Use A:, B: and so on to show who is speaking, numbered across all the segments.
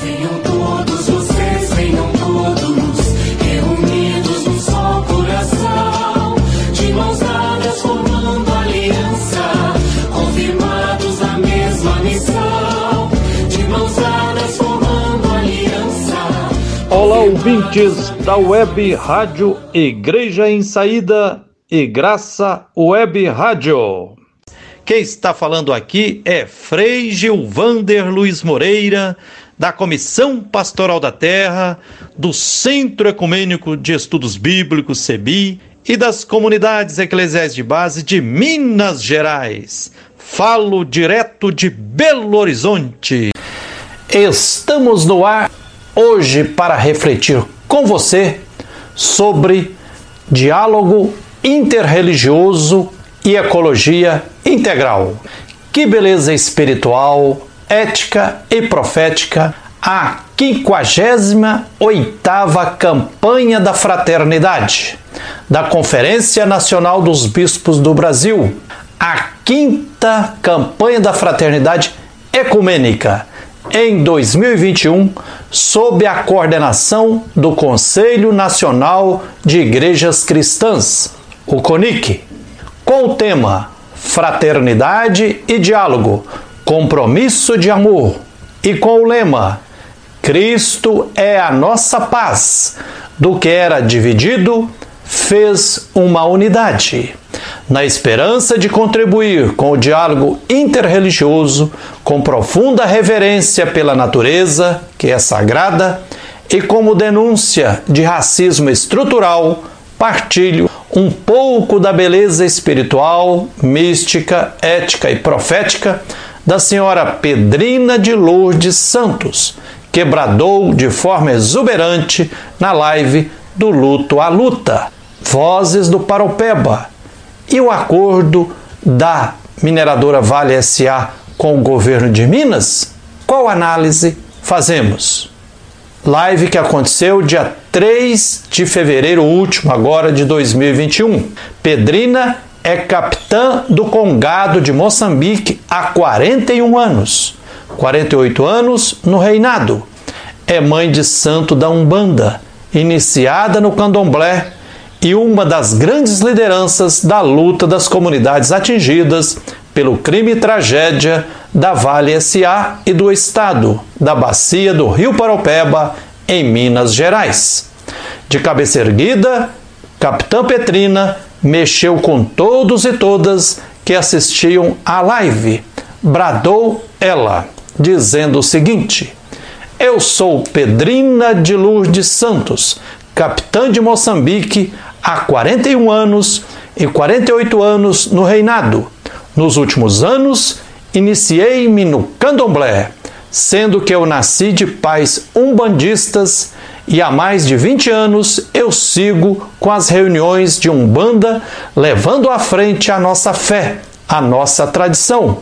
A: Venham todos vocês, venham todos, reunidos num só coração, de mãos dadas formando aliança, confirmados na mesma missão, de mãos dadas formando aliança.
B: Olá, ouvintes da Web Rádio Igreja em Saída e Graça Web Rádio. Quem está falando aqui é Frei Gilvander Luiz Moreira, da Comissão Pastoral da Terra, do Centro Ecumênico de Estudos Bíblicos, CEBI, e das comunidades eclesiais de base de Minas Gerais. Falo direto de Belo Horizonte. Estamos no ar hoje para refletir com você sobre diálogo interreligioso e ecologia integral. Que beleza espiritual, ética e profética a 58ª campanha da fraternidade da Conferência Nacional dos Bispos do Brasil, a quinta campanha da fraternidade ecumênica em 2021, sob a coordenação do Conselho Nacional de Igrejas Cristãs, o CONIC, com o tema Fraternidade e Diálogo, Compromisso de Amor, e com o lema Cristo é a nossa paz, do que era dividido, fez uma unidade. Na esperança de contribuir com o diálogo interreligioso, com profunda reverência pela natureza, que é sagrada, e como denúncia de racismo estrutural, partilho um pouco da beleza espiritual, mística, ética e profética da senhora Pedrina de Lourdes Santos, que bradou de forma exuberante na live do Luto à Luta, Vozes do Paropeba e o acordo da mineradora Vale SA com o governo de Minas? Qual análise fazemos? Live que aconteceu dia 3 de fevereiro último, agora de 2021. Pedrina é capitã do Congado de Moçambique há 41 anos. 48 anos no reinado. É mãe de santo da Umbanda, iniciada no candomblé e uma das grandes lideranças da luta das comunidades atingidas pelo crime e tragédia da Vale SA e do Estado, da bacia do Rio Paropeba, em Minas Gerais. De cabeça erguida, Capitã Petrina mexeu com todos e todas que assistiam à live. Bradou ela, dizendo o seguinte: Eu sou Pedrina de Lourdes Santos, capitã de Moçambique há 41 anos e 48 anos no reinado. Nos últimos anos, iniciei-me no candomblé, sendo que eu nasci de pais umbandistas e há mais de 20 anos eu sigo com as reuniões de Umbanda, levando à frente a nossa fé, a nossa tradição.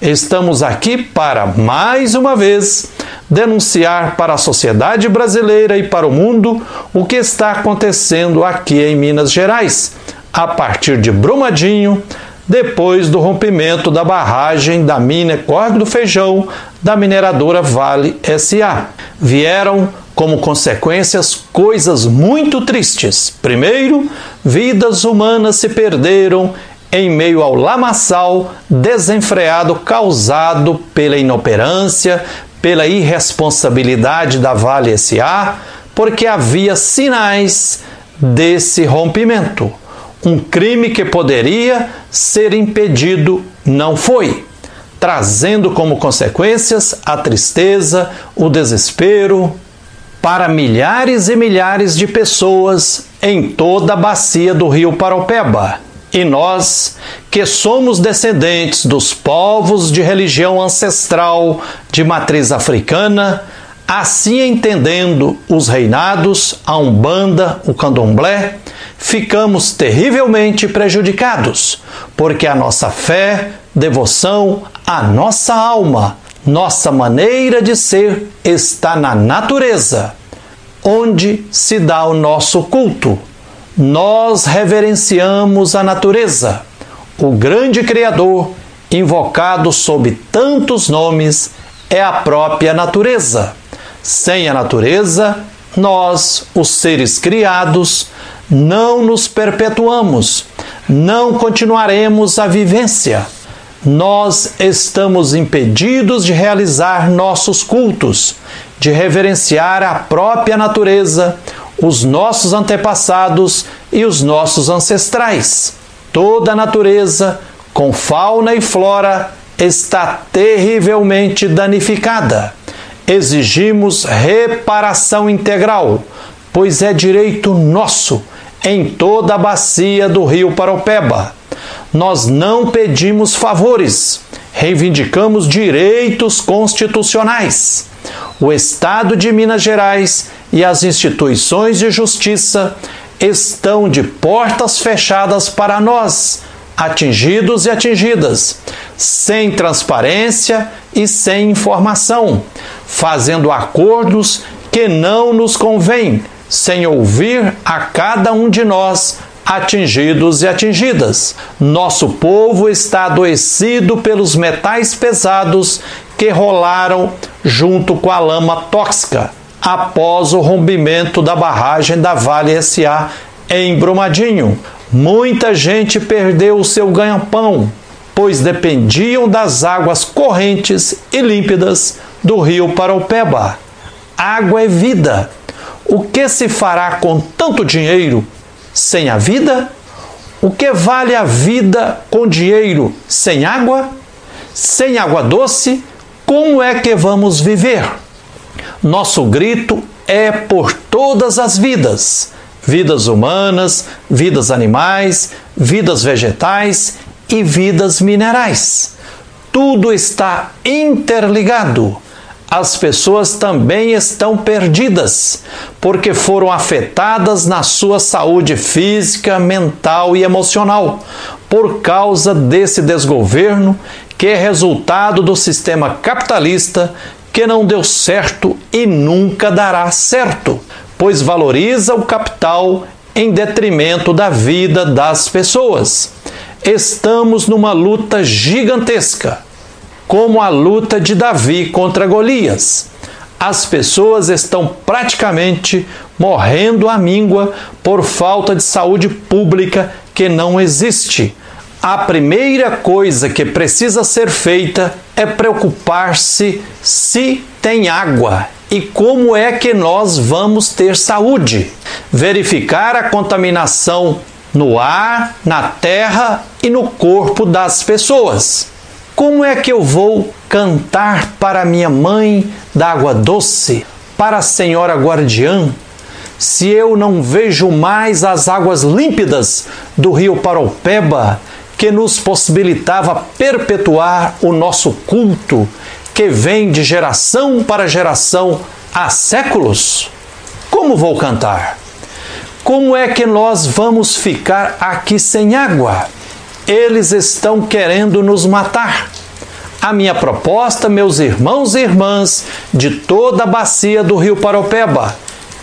B: Estamos aqui para, mais uma vez, denunciar para a sociedade brasileira e para o mundo o que está acontecendo aqui em Minas Gerais, a partir de Brumadinho, depois do rompimento da barragem da mina Córrego do Feijão da mineradora Vale SA. Vieram como consequências coisas muito tristes. Primeiro, vidas humanas se perderam em meio ao lamaçal desenfreado causado pela inoperância, pela irresponsabilidade da Vale SA, porque havia sinais desse rompimento. Um crime que poderia ser impedido não foi, trazendo como consequências a tristeza, o desespero para milhares e milhares de pessoas em toda a bacia do rio Paropeba. E nós, que somos descendentes dos povos de religião ancestral de matriz africana, assim entendendo os reinados, a Umbanda, o Candomblé, ficamos terrivelmente prejudicados, porque a nossa fé, devoção, a nossa alma, nossa maneira de ser está na natureza, onde se dá o nosso culto. Nós reverenciamos a natureza, o grande Criador, invocado sob tantos nomes, é a própria natureza. Sem a natureza, nós, os seres criados, não nos perpetuamos, não continuaremos a vivência. Nós estamos impedidos de realizar nossos cultos, de reverenciar a própria natureza, os nossos antepassados e os nossos ancestrais. Toda a natureza, com fauna e flora, está terrivelmente danificada. Exigimos reparação integral, pois é direito nosso em toda a bacia do rio Paropeba. Nós não pedimos favores, reivindicamos direitos constitucionais. O Estado de Minas Gerais e as instituições de justiça estão de portas fechadas para nós, atingidos e atingidas, sem transparência e sem informação, fazendo acordos que não nos convêm, sem ouvir a cada um de nós atingidos e atingidas. Nosso povo está adoecido pelos metais pesados que rolaram junto com a lama tóxica após o rompimento da barragem da Vale SA em Brumadinho. Muita gente perdeu o seu ganha-pão, pois dependiam das águas correntes e límpidas do rio Paraupeba. Água é vida. O que se fará com tanto dinheiro sem a vida? O que vale a vida com dinheiro sem água? Sem água doce, como é que vamos viver? Nosso grito é por todas as vidas: vidas humanas, vidas animais, vidas vegetais e vidas minerais. Tudo está interligado. As pessoas também estão perdidas, porque foram afetadas na sua saúde física, mental e emocional, por causa desse desgoverno que é resultado do sistema capitalista que não deu certo e nunca dará certo, pois valoriza o capital em detrimento da vida das pessoas. Estamos numa luta gigantesca, como a luta de Davi contra Golias. As pessoas estão praticamente morrendo à míngua por falta de saúde pública que não existe a primeira coisa que precisa ser feita é preocupar-se se tem água e como é que nós vamos ter saúde. Verificar a contaminação no ar, na terra e no corpo das pessoas. Como é que eu vou cantar para minha mãe da água doce, para a senhora guardiã, se eu não vejo mais as águas límpidas do rio Paropeba que nos possibilitava perpetuar o nosso culto, que vem de geração para geração há séculos? Como vou cantar? Como é que nós vamos ficar aqui sem água? Eles estão querendo nos matar. A minha proposta, meus irmãos e irmãs de toda a bacia do Rio Paropeba,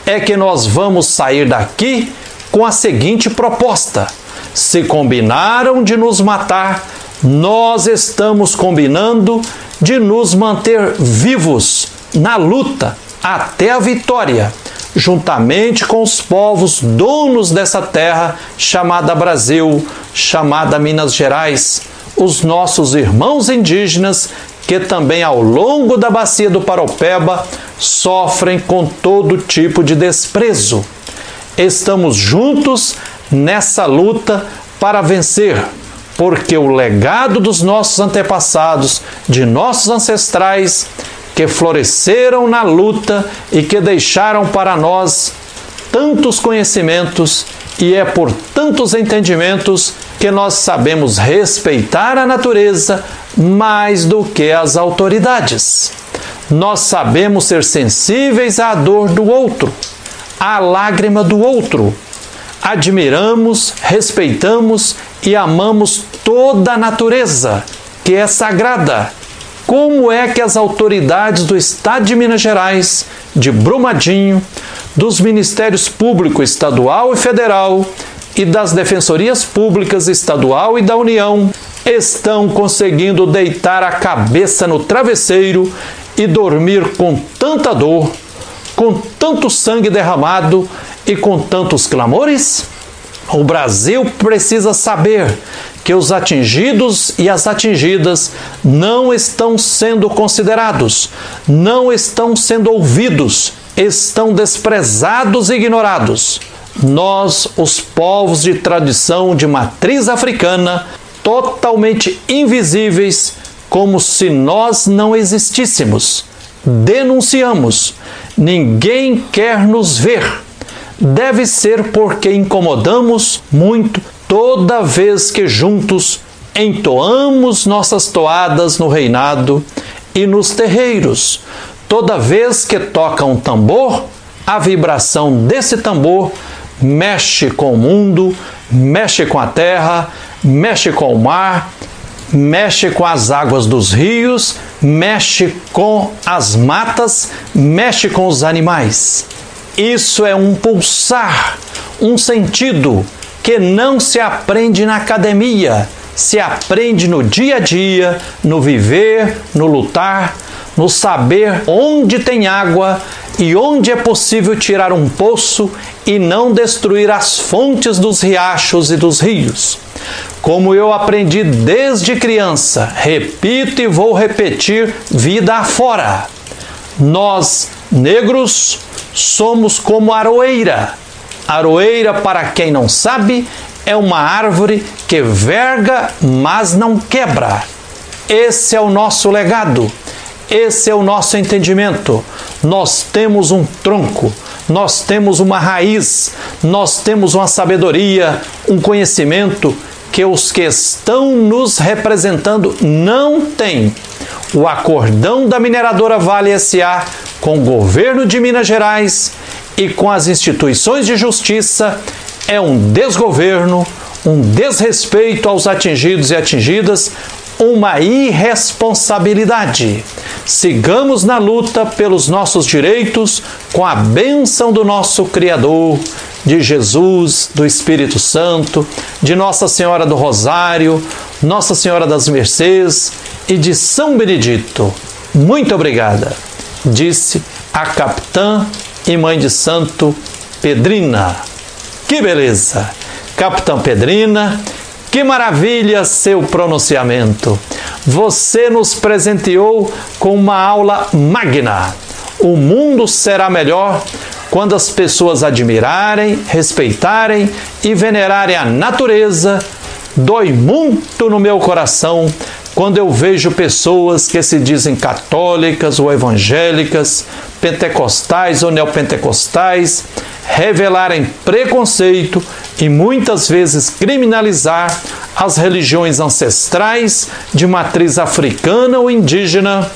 B: é que nós vamos sair daqui com a seguinte proposta se combinaram de nos matar, nós estamos combinando de nos manter vivos na luta até a vitória, juntamente com os povos donos dessa terra chamada Brasil, chamada Minas Gerais, os nossos irmãos indígenas que também ao longo da bacia do Paropeba sofrem com todo tipo de desprezo. Estamos juntos nessa luta para vencer, porque o legado dos nossos antepassados, de nossos ancestrais, que floresceram na luta e que deixaram para nós tantos conhecimentos, e é por tantos entendimentos que nós sabemos respeitar a natureza mais do que as autoridades. Nós sabemos ser sensíveis à dor do outro, à lágrima do outro, admiramos, respeitamos e amamos toda a natureza, que é sagrada. Como é que as autoridades do Estado de Minas Gerais, de Brumadinho, dos Ministérios Público Estadual e Federal e das Defensorias Públicas Estadual e da União estão conseguindo deitar a cabeça no travesseiro e dormir com tanta dor com tanto sangue derramado e com tantos clamores? O Brasil precisa saber que os atingidos e as atingidas não estão sendo considerados, não estão sendo ouvidos, estão desprezados e ignorados. Nós, os povos de tradição de matriz africana, totalmente invisíveis, como se nós não existíssemos. Denunciamos. Ninguém quer nos ver. Deve ser porque incomodamos muito toda vez que juntos entoamos nossas toadas no reinado e nos terreiros. Toda vez que toca um tambor, a vibração desse tambor mexe com o mundo, mexe com a terra, mexe com o mar, mexe com as águas dos rios, mexe com as matas, mexe com os animais. Isso é um pulsar, um sentido que não se aprende na academia, se aprende no dia a dia, no viver, no lutar, no saber onde tem água e onde é possível tirar um poço e não destruir as fontes dos riachos e dos rios. Como eu aprendi desde criança, repito e vou repetir vida afora. Nós, negros, somos como aroeira. Aroeira, para quem não sabe, é uma árvore que verga, mas não quebra. Esse é o nosso legado. Esse é o nosso entendimento. Nós temos um tronco, nós temos uma raiz, nós temos uma sabedoria, um conhecimento que os que estão nos representando não têm. O acordão da mineradora Vale SA com o governo de Minas Gerais e com as instituições de justiça é um desgoverno, um desrespeito aos atingidos e atingidas, uma irresponsabilidade. Sigamos na luta pelos nossos direitos com a bênção do nosso Criador, de Jesus, do Espírito Santo, de Nossa Senhora do Rosário, Nossa Senhora das Mercês e de São Benedito. Muito obrigada, disse a capitã e mãe de santo Pedrina. Que beleza! Capitã Pedrina, que maravilha seu pronunciamento! Você nos presenteou com uma aula magna. O mundo será melhor quando as pessoas admirarem, respeitarem e venerarem a natureza. Dói muito no meu coração quando eu vejo pessoas que se dizem católicas ou evangélicas, pentecostais ou neopentecostais, revelarem preconceito e muitas vezes criminalizar as religiões ancestrais de matriz africana ou indígena,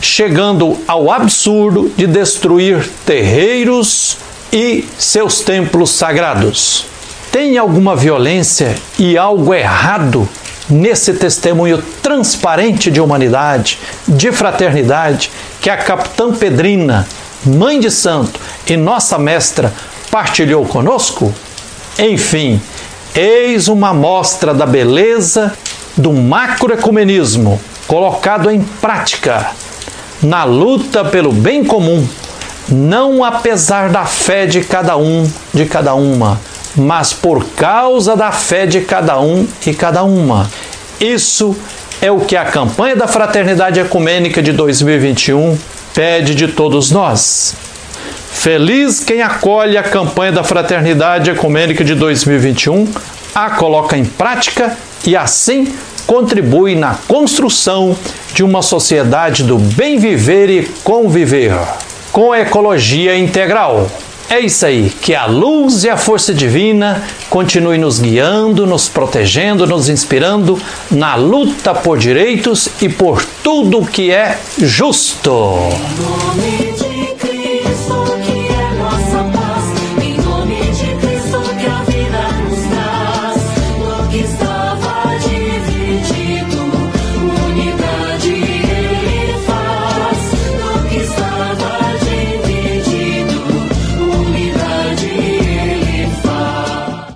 B: chegando ao absurdo de destruir terreiros e seus templos sagrados. Tem alguma violência e algo errado nesse testemunho transparente de humanidade, de fraternidade, que a capitã Pedrina, mãe de santo e nossa mestra, partilhou conosco? Enfim, eis uma mostra da beleza do macroecumenismo colocado em prática na luta pelo bem comum, não apesar da fé de cada um, de cada uma, mas por causa da fé de cada um e cada uma. Isso é o que a campanha da Fraternidade Ecumênica de 2021 pede de todos nós. Feliz quem acolhe a campanha da Fraternidade Ecumênica de 2021, a coloca em prática e assim contribui na construção de uma sociedade do bem viver e conviver, com ecologia integral. É isso aí, que a luz e a força divina continue nos guiando, nos protegendo, nos inspirando na luta por direitos e por tudo que é justo.